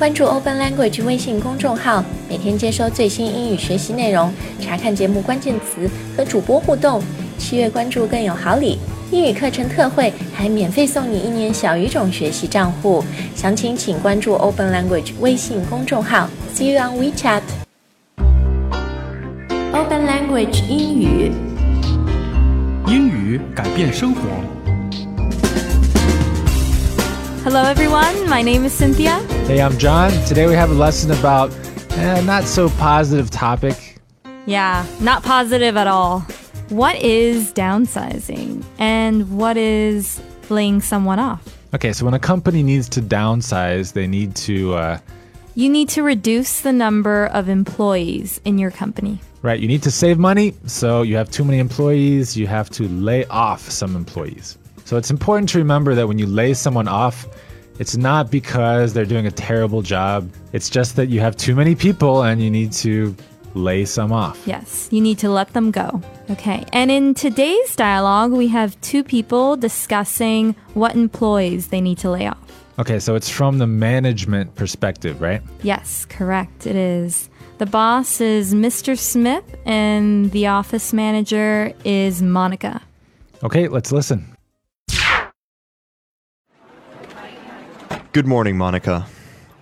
关注 Open Language 微信公众号，每天接收最新英语学习内容，查看节目关键词和主播互动。七月关注更有好礼，英语课程特惠，还免费送你一年小语种学习账户。详情请关注 Open Language 微信公众号。See you on WeChat。Open Language 英语，英语改变生活。Hello, everyone. My name is Cynthia. Hey, I'm John. Today we have a lesson about a not so positive topic. Yeah, not positive at all. What is downsizing and what is laying someone off? Okay, so when a company needs to downsize, they need to, uh, You need to reduce the number of employees in your company. right, you need to save money. So you have too many employees, you have to lay off some employees. So it's important to remember that when you lay someone off, it's not because they're doing a terrible job. It's just that you have too many people and you need to lay some off. Yes, you need to let them go. Okay, and in today's dialogue, we have two people discussing what employees they need to lay off. Okay, so it's from the management perspective, right? Yes, correct, it is. The boss is Mr. Smith, and the office manager is Monica. Okay, let's listen. Good morning, Monica.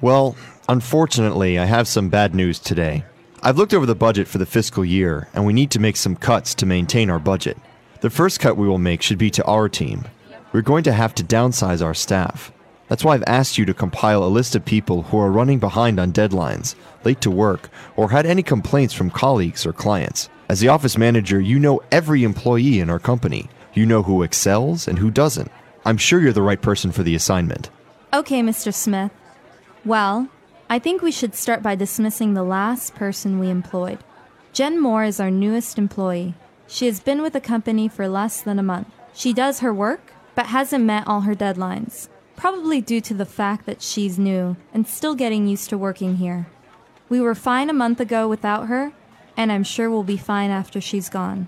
Well, unfortunately, I have some bad news today. I've looked over the budget for the fiscal year, and we need to make some cuts to maintain our budget. The first cut we will make should be to our team. We're going to have to downsize our staff. That's why I've asked you to compile a list of people who are running behind on deadlines, late to work, or had any complaints from colleagues or clients. As the office manager, you know every employee in our company. You know who excels and who doesn't. I'm sure you're the right person for the assignment. Okay, Mr. Smith. Well, I think we should start by dismissing the last person we employed. Jen Moore is our newest employee. She has been with the company for less than a month. She does her work, but hasn't met all her deadlines, probably due to the fact that she's new and still getting used to working here. We were fine a month ago without her, and I'm sure we'll be fine after she's gone.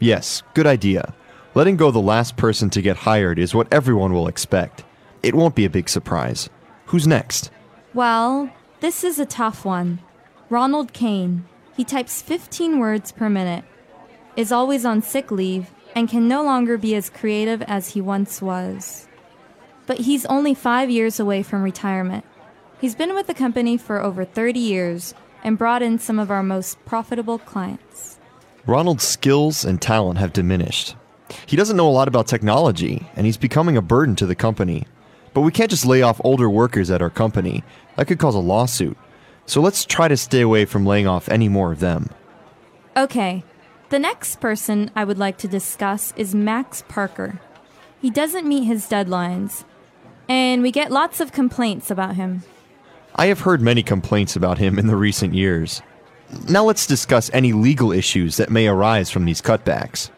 Yes, good idea. Letting go the last person to get hired is what everyone will expect. It won't be a big surprise. Who's next? Well, this is a tough one. Ronald Kane. He types 15 words per minute, is always on sick leave, and can no longer be as creative as he once was. But he's only five years away from retirement. He's been with the company for over 30 years and brought in some of our most profitable clients. Ronald's skills and talent have diminished. He doesn't know a lot about technology, and he's becoming a burden to the company. But we can't just lay off older workers at our company. That could cause a lawsuit. So let's try to stay away from laying off any more of them. Okay, the next person I would like to discuss is Max Parker. He doesn't meet his deadlines, and we get lots of complaints about him. I have heard many complaints about him in the recent years. Now let's discuss any legal issues that may arise from these cutbacks.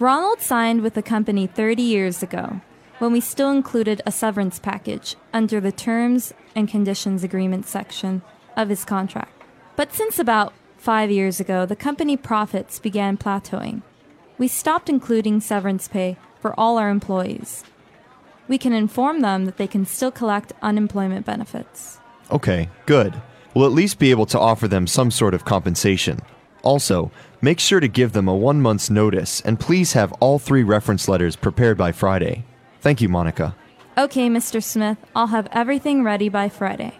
Ronald signed with the company 30 years ago, when we still included a severance package under the Terms and Conditions Agreement section of his contract. But since about five years ago, the company profits began plateauing. We stopped including severance pay for all our employees. We can inform them that they can still collect unemployment benefits. Okay, good. We'll at least be able to offer them some sort of compensation. Also, make sure to give them a one month's notice and please have all three reference letters prepared by Friday. Thank you, Monica. Okay, Mr. Smith, I'll have everything ready by Friday.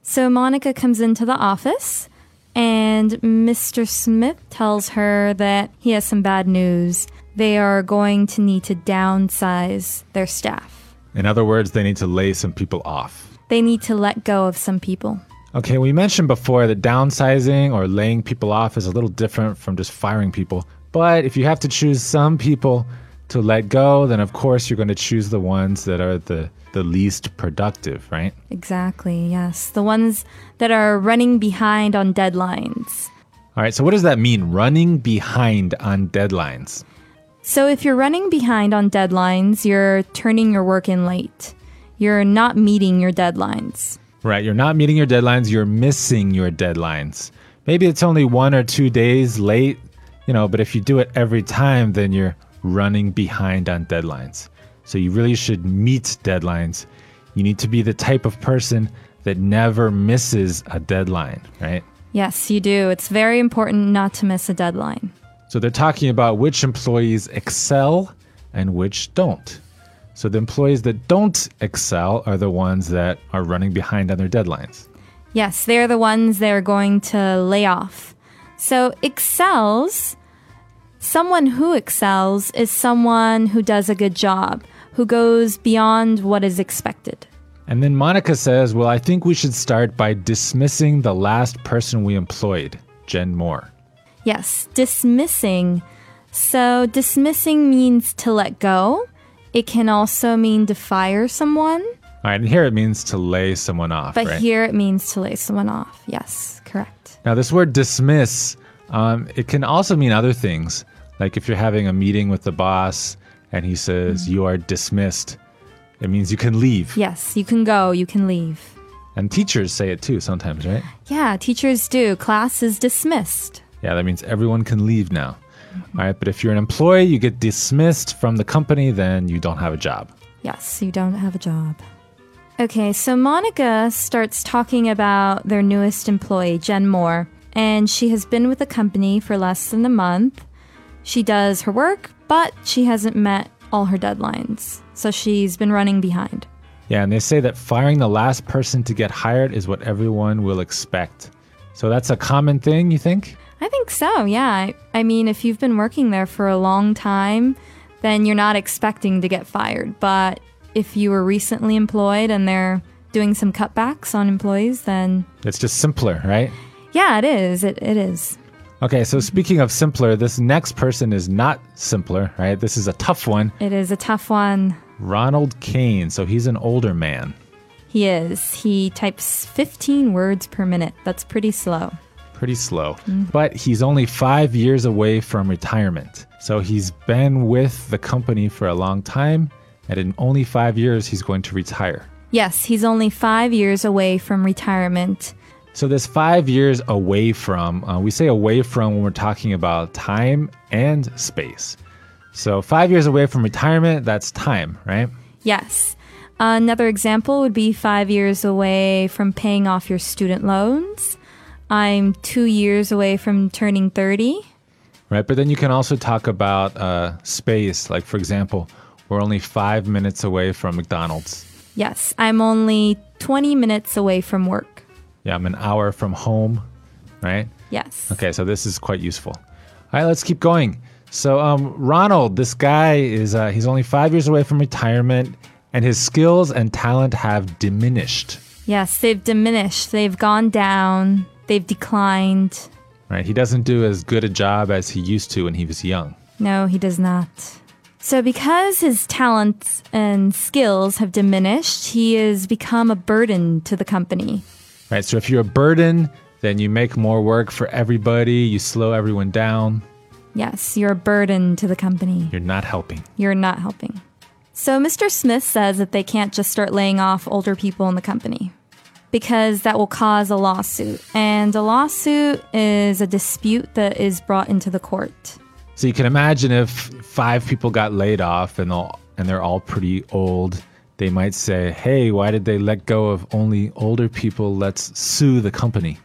So Monica comes into the office, and Mr. Smith tells her that he has some bad news. They are going to need to downsize their staff. In other words, they need to lay some people off. They need to let go of some people. Okay, we mentioned before that downsizing or laying people off is a little different from just firing people. But if you have to choose some people to let go, then of course you're going to choose the ones that are the, the least productive, right? Exactly, yes. The ones that are running behind on deadlines. All right, so what does that mean, running behind on deadlines? So, if you're running behind on deadlines, you're turning your work in late. You're not meeting your deadlines. Right, you're not meeting your deadlines, you're missing your deadlines. Maybe it's only one or two days late, you know, but if you do it every time, then you're running behind on deadlines. So you really should meet deadlines. You need to be the type of person that never misses a deadline, right? Yes, you do. It's very important not to miss a deadline. So they're talking about which employees excel and which don't. So the employees that don't excel are the ones that are running behind on their deadlines. Yes, they're the ones they're going to lay off. So excels, someone who excels is someone who does a good job, who goes beyond what is expected. And then Monica says, Well, I think we should start by dismissing the last person we employed, Jen Moore. Yes, dismissing. So dismissing means to let go. It can also mean to fire someone, All right, and here it means to lay someone off. but right? here it means to lay someone off. Yes, correct. Now, this word dismiss, um, it can also mean other things. Like if you're having a meeting with the boss and he says, You are dismissed, it means you can leave. Yes, you can go, you can leave. And teachers say it too sometimes, right? Yeah, teachers do. Class is dismissed. Yeah, that means everyone can leave now. All right, but if you're an employee, you get dismissed from the company, then you don't have a job. Yes, you don't have a job. Okay, so Monica starts talking about their newest employee, Jen Moore, and she has been with the company for less than a month. She does her work, but she hasn't met all her deadlines, so she's been running behind. Yeah, and they say that firing the last person to get hired is what everyone will expect. So that's a common thing, you think? I think so, yeah. I, I mean, if you've been working there for a long time, then you're not expecting to get fired. But if you were recently employed and they're doing some cutbacks on employees, then It's just simpler, right? yeah, it is. It, it is. Okay, so speaking of simpler, this next person is not simpler, right? This is a tough one. It is a tough one. Ronald Kane. So he's an older man. He is. He types 15 words per minute. That's pretty slow. Pretty slow. Mm-hmm. But he's only five years away from retirement. So he's been with the company for a long time. And in only five years, he's going to retire. Yes, he's only five years away from retirement. So this five years away from, uh, we say away from when we're talking about time and space. So five years away from retirement, that's time, right? Yes. Another example would be five years away from paying off your student loans. I'm two years away from turning 30. Right, but then you can also talk about uh, space. Like, for example, we're only five minutes away from McDonald's. Yes, I'm only 20 minutes away from work. Yeah, I'm an hour from home, right? Yes. Okay, so this is quite useful. All right, let's keep going. So, um, Ronald, this guy is uh, he's only five years away from retirement, and his skills and talent have diminished. Yes, they've diminished. They've gone down. They've declined. Right, he doesn't do as good a job as he used to when he was young. No, he does not. So, because his talents and skills have diminished, he has become a burden to the company. Right, so if you're a burden, then you make more work for everybody. You slow everyone down. Yes, you're a burden to the company. You're not helping. You're not helping. So, Mr. Smith says that they can't just start laying off older people in the company because that will cause a lawsuit. And a lawsuit is a dispute that is brought into the court. So you can imagine if five people got laid off and all and they're all pretty old, they might say, "Hey, why did they let go of only older people? Let's sue the company."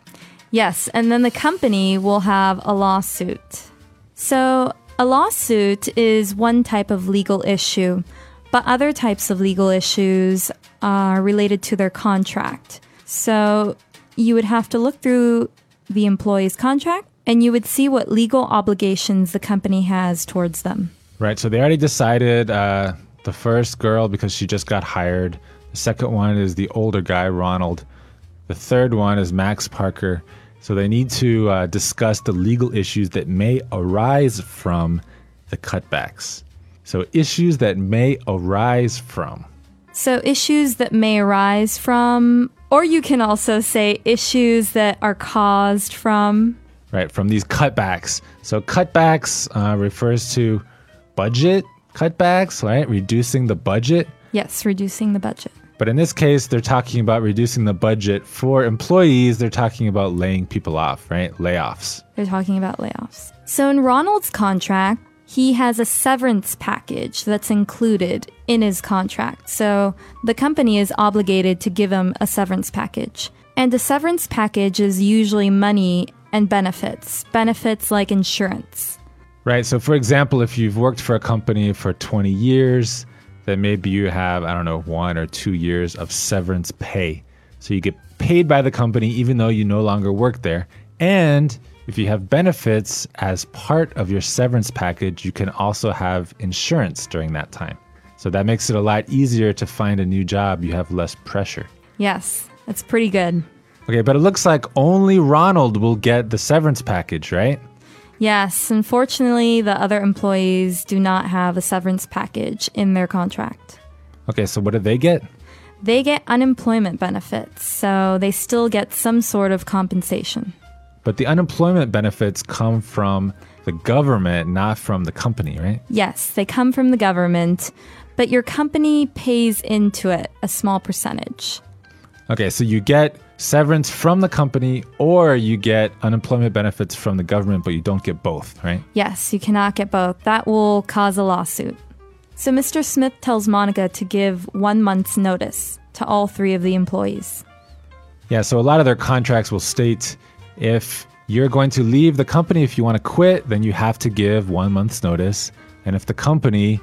Yes, and then the company will have a lawsuit. So, a lawsuit is one type of legal issue, but other types of legal issues are related to their contract. So, you would have to look through the employee's contract and you would see what legal obligations the company has towards them. Right. So they already decided uh, the first girl because she just got hired. The second one is the older guy, Ronald. The third one is Max Parker. So they need to uh, discuss the legal issues that may arise from the cutbacks. So issues that may arise from. So, issues that may arise from, or you can also say issues that are caused from. Right, from these cutbacks. So cutbacks uh, refers to budget cutbacks, right? Reducing the budget. Yes, reducing the budget. But in this case, they're talking about reducing the budget for employees. They're talking about laying people off, right? Layoffs. They're talking about layoffs. So in Ronald's contract, he has a severance package that's included in his contract. So the company is obligated to give him a severance package. And a severance package is usually money and benefits, benefits like insurance. Right. So, for example, if you've worked for a company for 20 years, then maybe you have, I don't know, one or two years of severance pay. So you get paid by the company even though you no longer work there. And if you have benefits as part of your severance package, you can also have insurance during that time. So that makes it a lot easier to find a new job. You have less pressure. Yes, that's pretty good. Okay, but it looks like only Ronald will get the severance package, right? Yes, unfortunately, the other employees do not have a severance package in their contract. Okay, so what do they get? They get unemployment benefits, so they still get some sort of compensation. But the unemployment benefits come from the government, not from the company, right? Yes, they come from the government, but your company pays into it a small percentage. Okay, so you get severance from the company or you get unemployment benefits from the government, but you don't get both, right? Yes, you cannot get both. That will cause a lawsuit. So Mr. Smith tells Monica to give one month's notice to all three of the employees. Yeah, so a lot of their contracts will state if you're going to leave the company, if you want to quit, then you have to give one month's notice. And if the company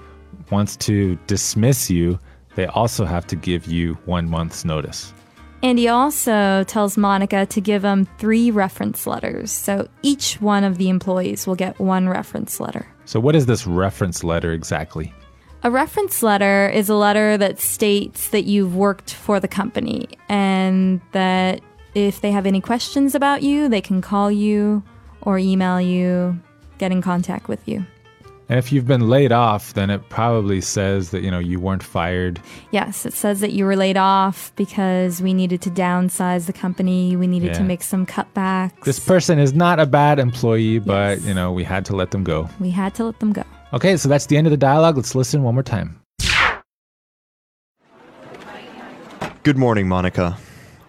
wants to dismiss you, they also have to give you one month's notice. And he also tells Monica to give him three reference letters. So each one of the employees will get one reference letter. So, what is this reference letter exactly? A reference letter is a letter that states that you've worked for the company and that if they have any questions about you, they can call you or email you, get in contact with you. And if you've been laid off, then it probably says that, you know, you weren't fired. Yes, it says that you were laid off because we needed to downsize the company. We needed to make some cutbacks. This person is not a bad employee, but, Yes. you know, we had to let them go. we had to let them go. Okay, so that's the end of the dialogue. Let's listen one more time. Good morning, Monica.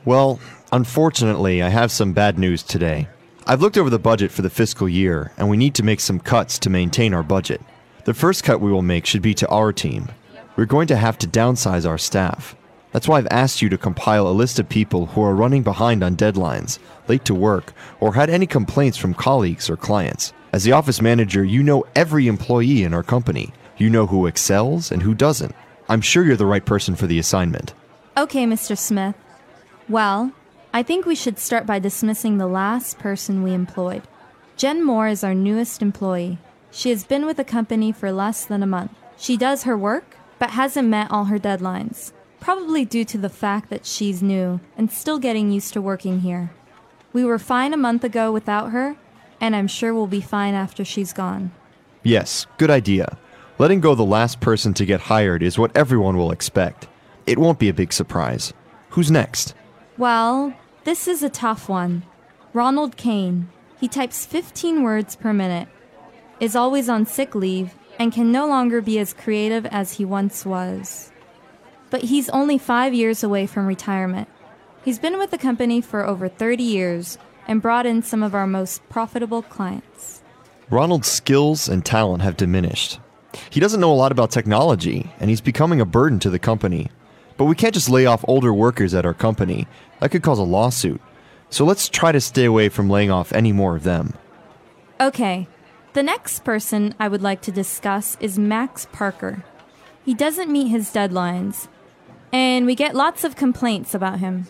Well, unfortunately, I have some bad news today. I've looked over the budget for the fiscal year, and we need to make some cuts to maintain our budget. The first cut we will make should be to our team. We're going to have to downsize our staff. That's why I've asked you to compile a list of people who are running behind on deadlines, late to work, or had any complaints from colleagues or clients. As the office manager, you know every employee in our company. You know who excels and who doesn't. I'm sure you're the right person for the assignment. Okay, Mr. Smith. Well, I think we should start by dismissing the last person we employed. Jen Moore is our newest employee. She has been with the company for less than a month. She does her work, but hasn't met all her deadlines, probably due to the fact that she's new and still getting used to working here. We were fine a month ago without her, and I'm sure we'll be fine after she's gone. Yes, good idea. Letting go the last person to get hired is what everyone will expect. It won't be a big surprise. Who's next? Well, this is a tough one. Ronald Kane. He types 15 words per minute, is always on sick leave, and can no longer be as creative as he once was. But he's only five years away from retirement. He's been with the company for over 30 years and brought in some of our most profitable clients. Ronald's skills and talent have diminished. He doesn't know a lot about technology, and he's becoming a burden to the company. But we can't just lay off older workers at our company. That could cause a lawsuit. So let's try to stay away from laying off any more of them. Okay, the next person I would like to discuss is Max Parker. He doesn't meet his deadlines, and we get lots of complaints about him.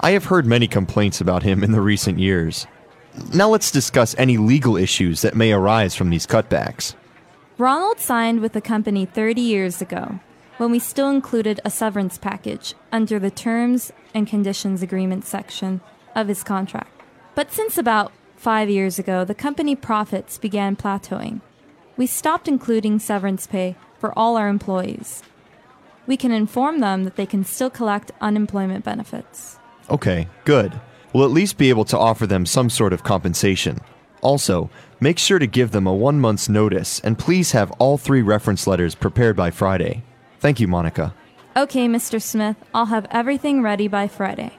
I have heard many complaints about him in the recent years. Now let's discuss any legal issues that may arise from these cutbacks. Ronald signed with the company 30 years ago, when we still included a severance package under the Terms and Conditions Agreement section of his contract. But since about five years ago, the company profits began plateauing. We stopped including severance pay for all our employees. We can inform them that they can still collect unemployment benefits. Okay, good. We'll at least be able to offer them some sort of compensation. Also, make sure to give them a one month's notice and please have all three reference letters prepared by Friday. Thank you, Monica. Okay, Mr. Smith, I'll have everything ready by Friday.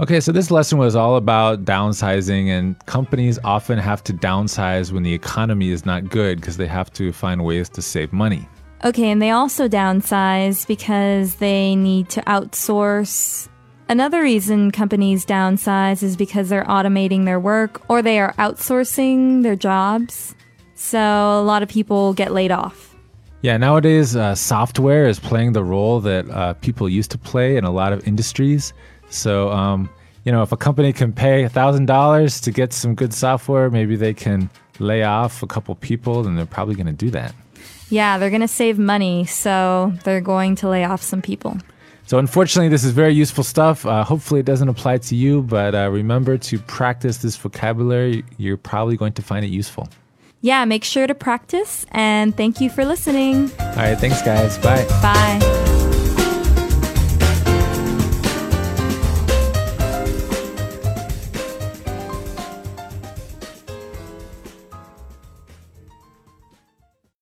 Okay, so this lesson was all about downsizing, and companies often have to downsize when the economy is not good because they have to find ways to save money. Okay, and they also downsize because they need to outsource. Another reason companies downsize is because they're automating their work or they are outsourcing their jobs. So a lot of people get laid off. Yeah, nowadays uh, software is playing the role that uh, people used to play in a lot of industries. So, um, you know, if a company can pay $1,000 to get some good software, maybe they can lay off a couple people, and they're probably going to do that. Yeah, they're going to save money, so they're going to lay off some people. So, unfortunately, this is very useful stuff. Uh, hopefully, it doesn't apply to you, but uh, remember to practice this vocabulary. You're probably going to find it useful. Yeah, make sure to practice, and thank you for listening. All right, thanks, guys. Bye. Bye.